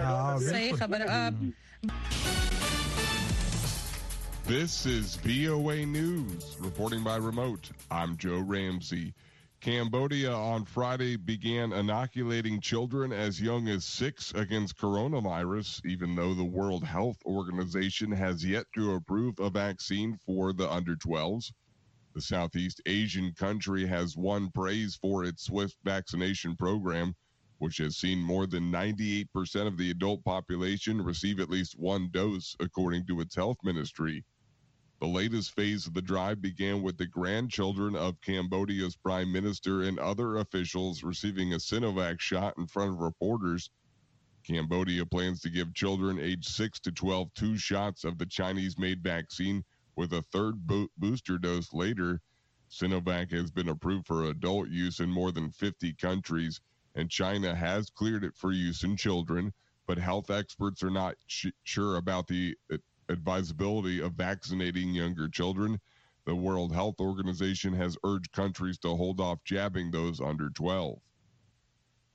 Ah, this is VOA News, reporting by remote. I'm Joe Ramsey. Cambodia on Friday began inoculating children as young as six against coronavirus, even though the World Health Organization has yet to approve a vaccine for the under 12s. The Southeast Asian country has won praise for its swift vaccination program, which has seen more than 98% of the adult population receive at least one dose, according to its health ministry. The latest phase of the drive began with the grandchildren of Cambodia's prime minister and other officials receiving a Sinovac shot in front of reporters. Cambodia plans to give children aged 6 to 12 two shots of the Chinese made vaccine with a third bo- booster dose later. Sinovac has been approved for adult use in more than 50 countries, and China has cleared it for use in children, but health experts are not sh- sure about the advisability of vaccinating younger children. The World Health Organization has urged countries to hold off jabbing those under 12.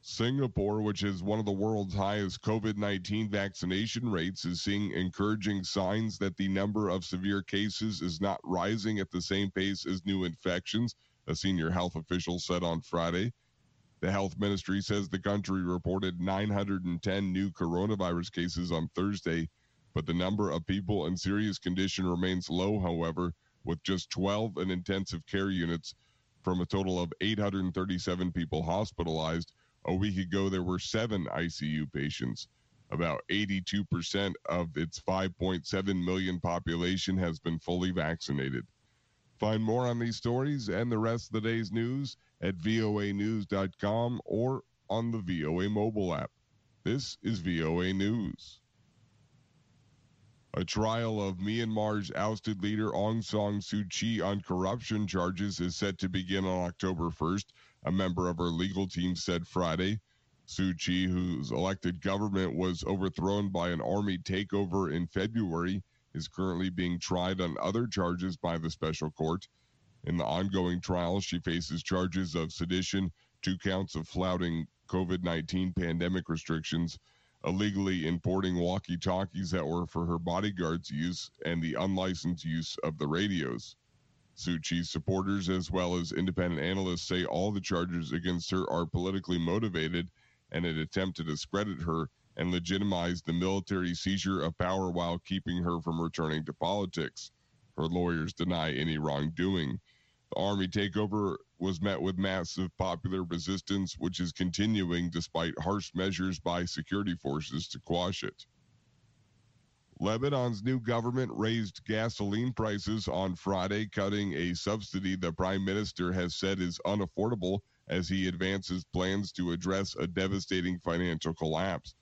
Singapore, which is one of the world's highest COVID 19 vaccination rates, is seeing encouraging signs that the number of severe cases is not rising at the same pace as new infections, a senior health official said on Friday. The health ministry says the country reported 910 new coronavirus cases on Thursday, but the number of people in serious condition remains low, however, with just 12 in intensive care units from a total of 837 people hospitalized. A week ago, there were seven ICU patients. About 82% of its 5.7 million population has been fully vaccinated. Find more on these stories and the rest of the day's news at voanews.com or on the VOA mobile app. This is VOA News. A trial of Myanmar's ousted leader Aung San Suu Kyi on corruption charges is set to begin on October 1st, a member of her legal team said Friday. Suu Kyi, whose elected government was overthrown by an army takeover in February, is currently being tried on other charges by the special court. In the ongoing trial, she faces charges of sedition, two counts of flouting COVID 19 pandemic restrictions, illegally importing walkie talkies that were for her bodyguards' use, and the unlicensed use of the radios. Suu supporters, as well as independent analysts, say all the charges against her are politically motivated and an attempt to discredit her and legitimize the military seizure of power while keeping her from returning to politics. Her lawyers deny any wrongdoing. The army takeover was met with massive popular resistance, which is continuing despite harsh measures by security forces to quash it. Lebanon's new government raised gasoline prices on Friday, cutting a subsidy the prime minister has said is unaffordable as he advances plans to address a devastating financial collapse.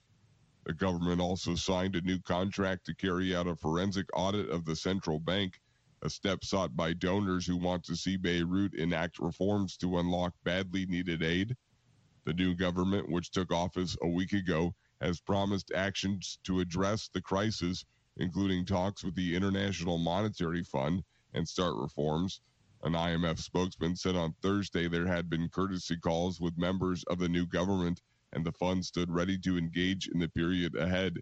The government also signed a new contract to carry out a forensic audit of the central bank, a step sought by donors who want to see Beirut enact reforms to unlock badly needed aid. The new government, which took office a week ago, has promised actions to address the crisis, including talks with the International Monetary Fund and start reforms. An IMF spokesman said on Thursday there had been courtesy calls with members of the new government and the fund stood ready to engage in the period ahead.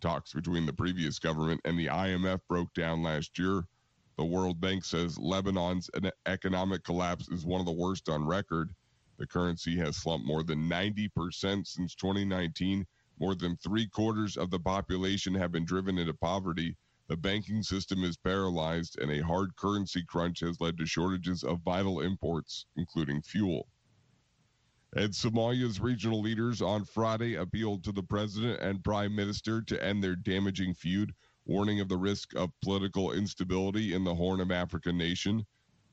Talks between the previous government and the IMF broke down last year the World Bank says Lebanon's economic collapse is one of the worst on record. The currency has slumped more than 90% since 2019. More than three quarters of the population have been driven into poverty. The banking system is paralyzed, and a hard currency crunch has led to shortages of vital imports, including fuel. And Somalia's regional leaders on Friday appealed to the president and prime minister to end their damaging feud warning of the risk of political instability in the Horn of Africa nation.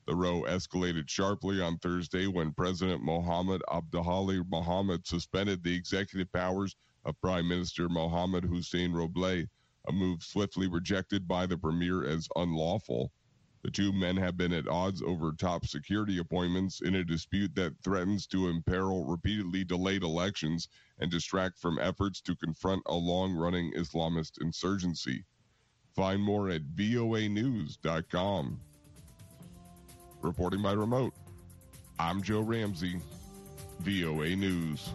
The row escalated sharply on Thursday when President Mohamed Abdullahi Mohamed suspended the executive powers of Prime Minister Mohamed Hussein Roble, a move swiftly rejected by the premier as unlawful. The two men have been at odds over top security appointments in a dispute that threatens to imperil repeatedly delayed elections and distract from efforts to confront a long running Islamist insurgency. Find more at voanews.com. Reporting by remote, I'm Joe Ramsey, VOA News.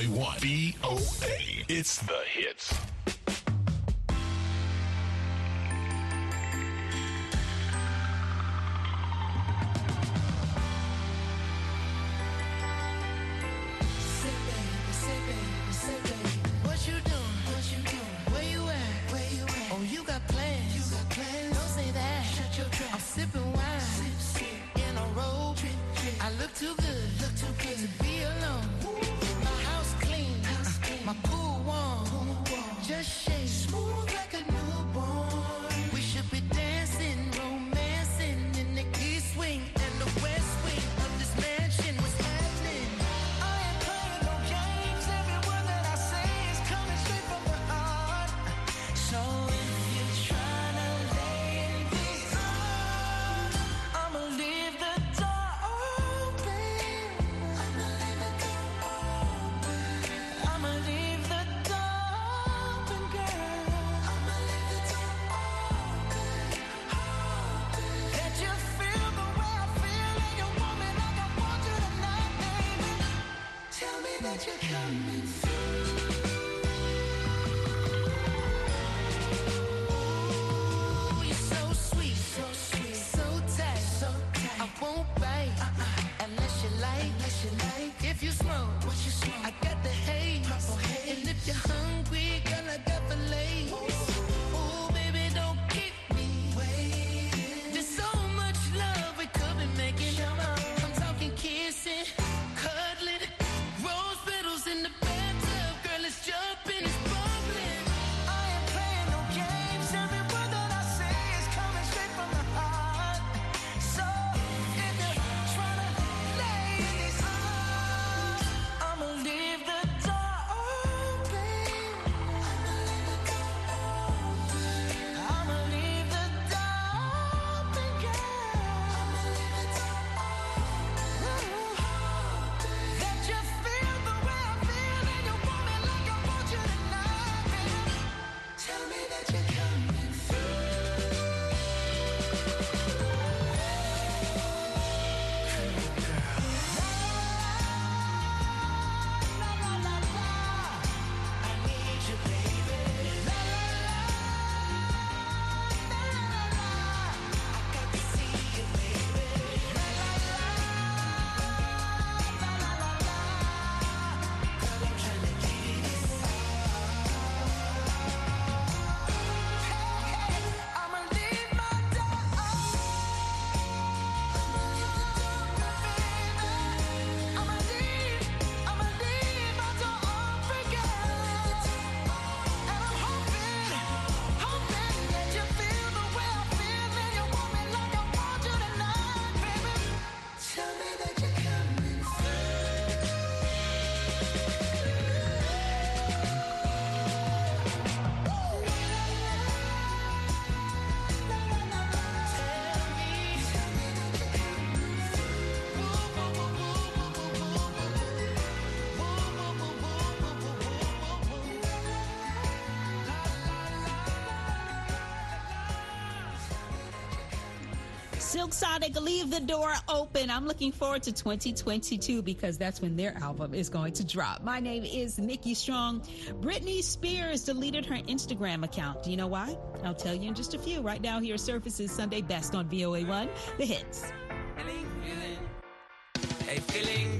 VOA 1. VOA. It's the hits. Silk Sonic, leave the door open. I'm looking forward to 2022 because that's when their album is going to drop. My name is Nikki Strong. Britney Spears deleted her Instagram account. Do you know why? I'll tell you in just a few. Right now, here surfaces Sunday Best on VOA1, the hits. Feeling. Hey, feeling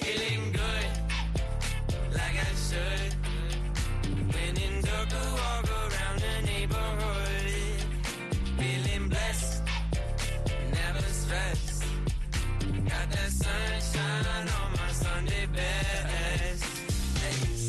feeling good, like I should. When in walk around the neighborhood. Feeling blessed, never stressed. Got that sunshine on my Sunday best.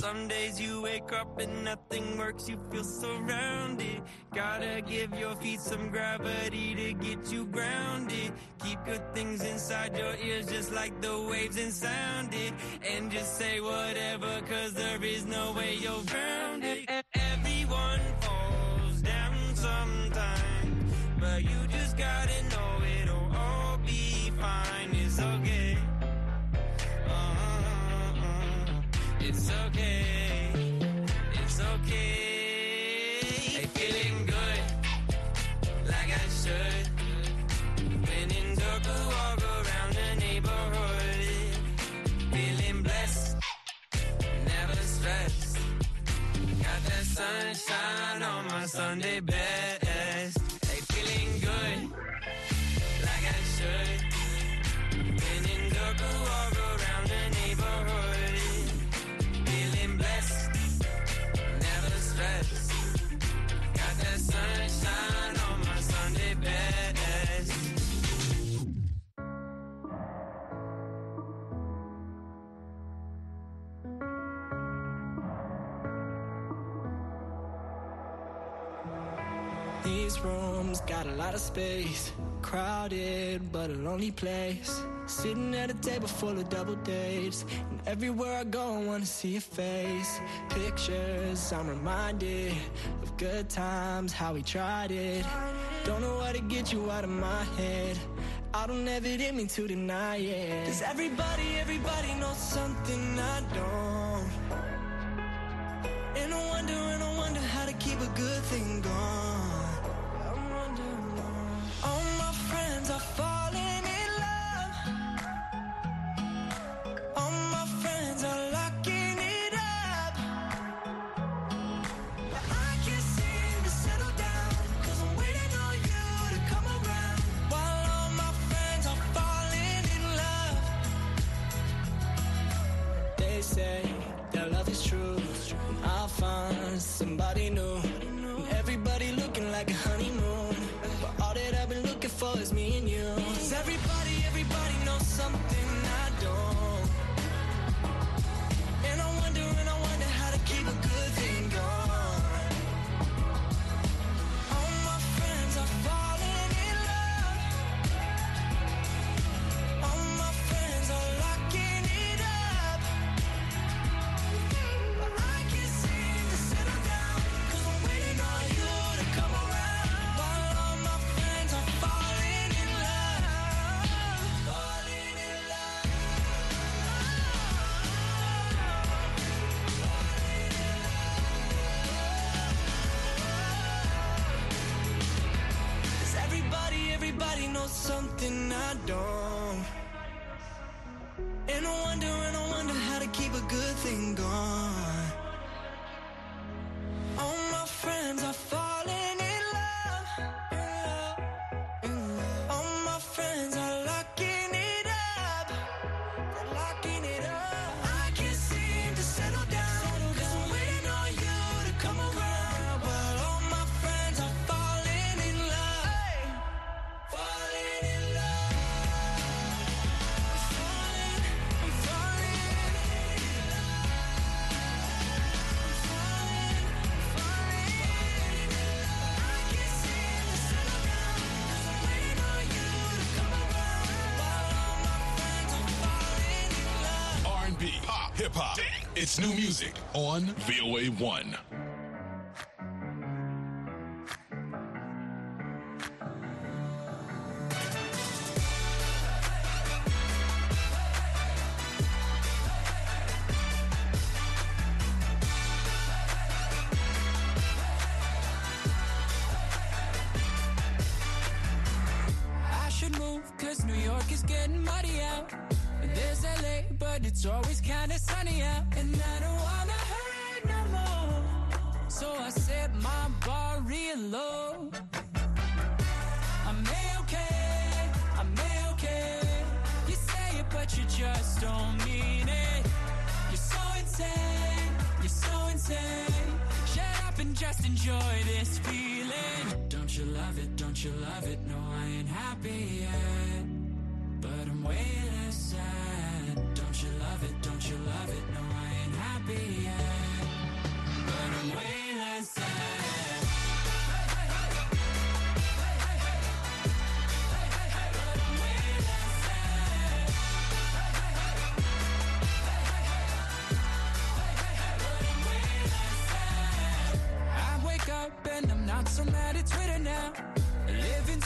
Some days you wake up and nothing works, you feel surrounded. Gotta give your feet some gravity to get you grounded. Keep good things inside your ears just like the waves and sound it. And just say whatever, cause there is no way you're grounded. It's okay. It's okay. Hey, feeling good, like I should. When in dark, walk around the neighborhood. Feeling blessed, never stressed. Got that sunshine on my Sunday bed. These rooms got a lot of space. Crowded, but a lonely place. Sitting at a table full of double dates. And everywhere I go, I wanna see your face. Pictures, I'm reminded of good times, how we tried it. Don't know how to get you out of my head. I don't ever it in me to deny it. Cause everybody, everybody knows something I don't. know something I don't. hip hop. It's new music on VOA 1. Don't you love it? No, I ain't happy yet But I'm way less sad Don't you love it? Don't you love it? No, I ain't happy yet But I'm way less sad so mad it's written now.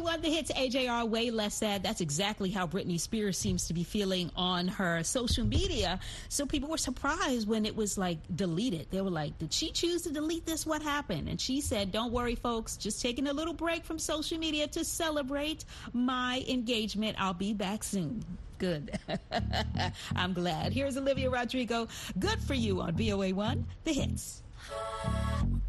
Won the hits AJR way less sad. That's exactly how Britney Spears seems to be feeling on her social media. So people were surprised when it was like deleted. They were like, Did she choose to delete this? What happened? And she said, Don't worry, folks, just taking a little break from social media to celebrate my engagement. I'll be back soon. Good. I'm glad. Here's Olivia Rodrigo. Good for you on VOA1, the hits.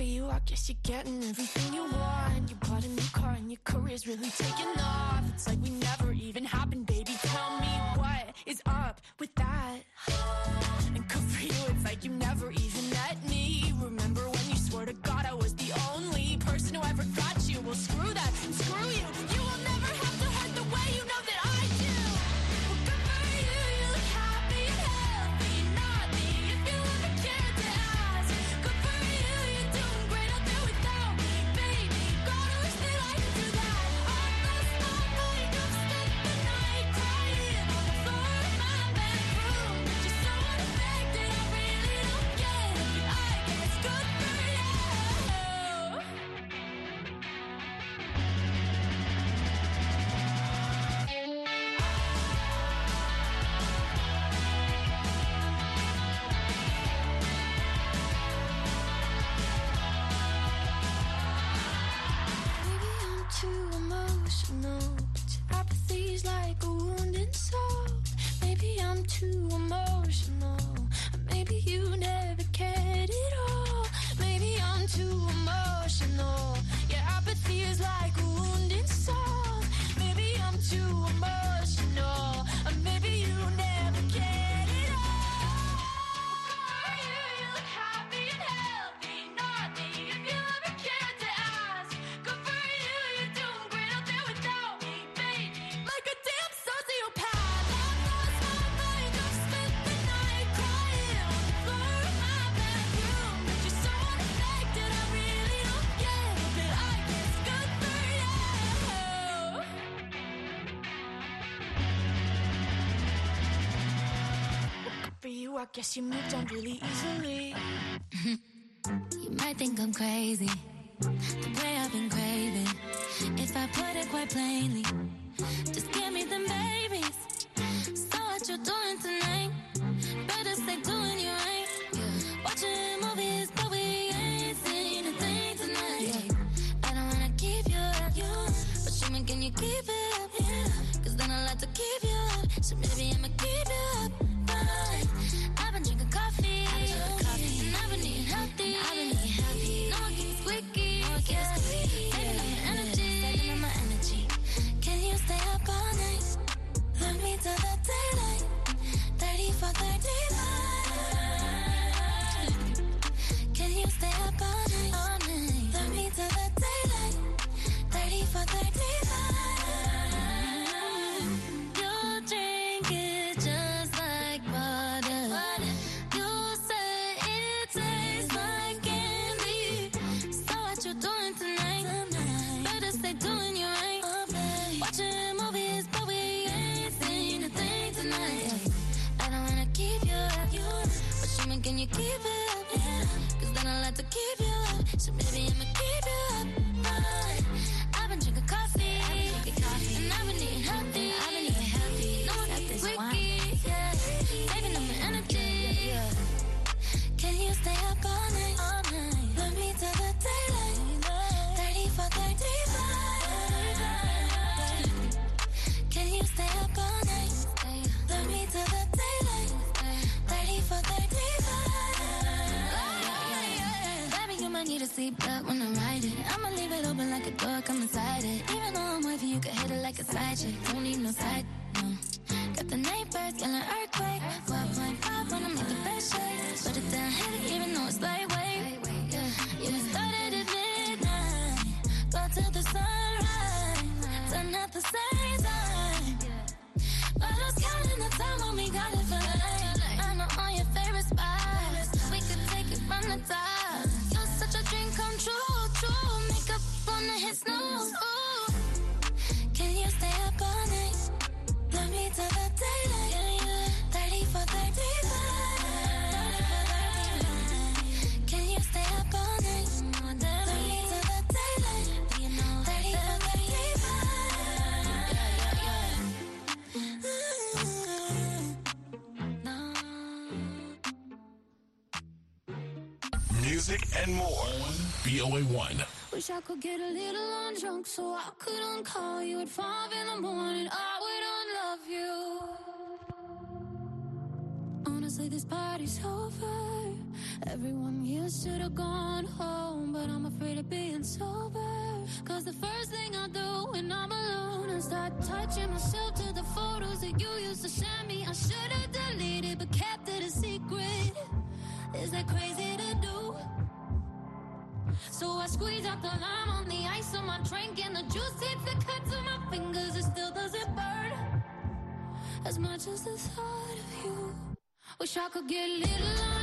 for you, I guess you're getting everything you want. You bought a new car and your career's really taking off. It's like we never even happened, baby. Tell me what is up with that? And good for you, it's like you never I guess you moved on really easily. You might think I'm crazy, the way I've been craving. If I put it quite plainly, just give me them babies. So what you doing tonight? Better stay doing you right. Watching movies, but we ain't seen a thing tonight. I don't wanna keep you up, but show me can you keep it up? Cause then I like to keep you up. So maybe I'ma keep you up. Seatbelt when I ride it. I'ma leave it open like a door, come inside it. Even though I'm with you, you can hit it like a side chick. Don't need no side, no. Got the neighbors yelling earthquake. 12.5 when I make the best shake. Put it down heavy, even though it's lightweight. Yeah, yeah, started at midnight. Go till the sunrise. Done at the and more on VOA1. Wish I could get a little undrunk so I couldn't call you at five in the morning. I this party's over. Everyone here should have gone home, but I'm afraid of being sober. Cause the first thing I do when I'm alone is start touching myself to the photos that you used to send me. I should have deleted, but kept it a secret. Is that crazy to do? So I squeeze out the lime on the ice on my drink and the juice hits the cuts of my fingers. It still doesn't burn as much as the thought of you. Wish I could get a little undrunk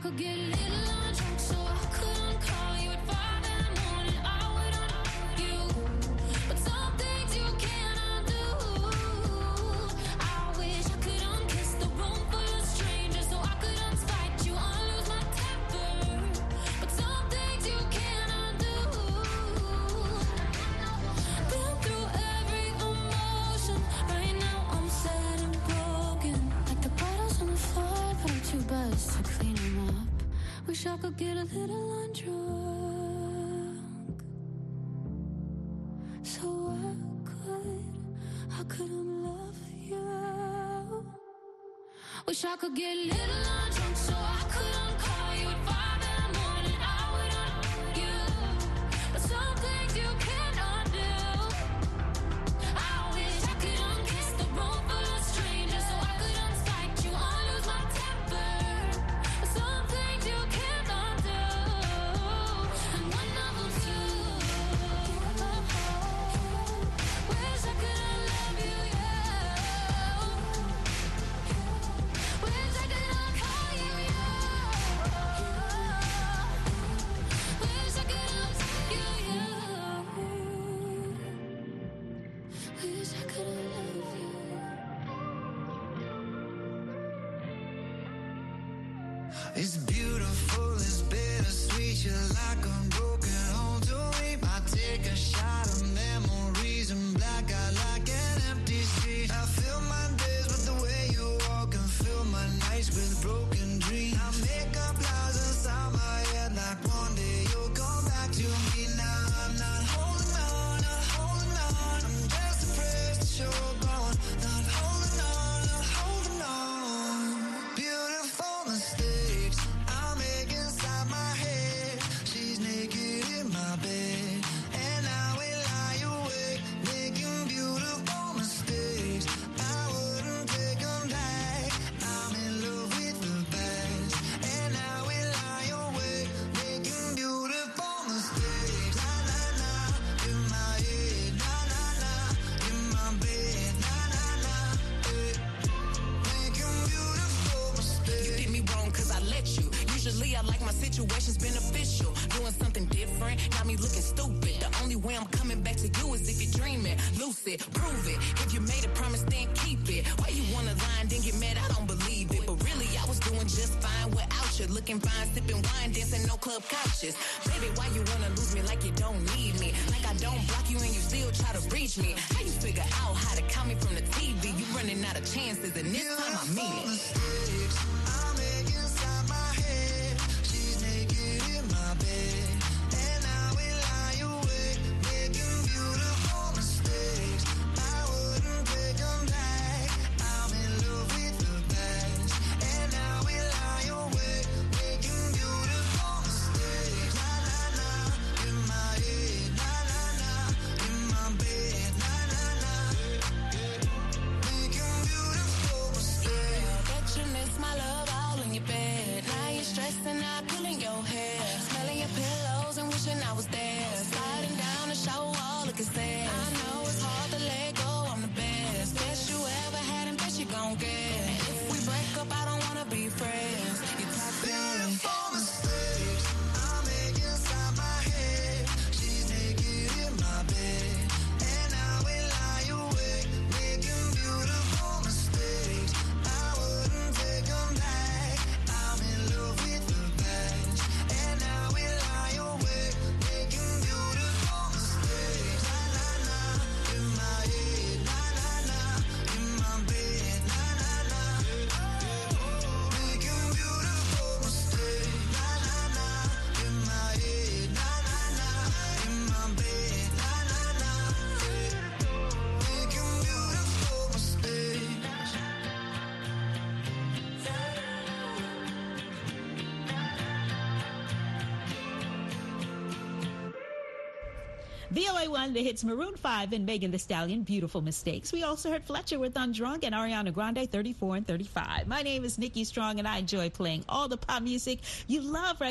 could get a little get a little undrunk. So I could, I couldn't love you. Wish I could get a little. out of chances, and this yeah, time I mean it. One the hits Maroon 5 and Megan Thee Stallion, Beautiful Mistakes. We also heard Fletcher with Undrunk and Ariana Grande, 34 and 35. My name is Nikki Strong, and I enjoy playing all the pop music you love right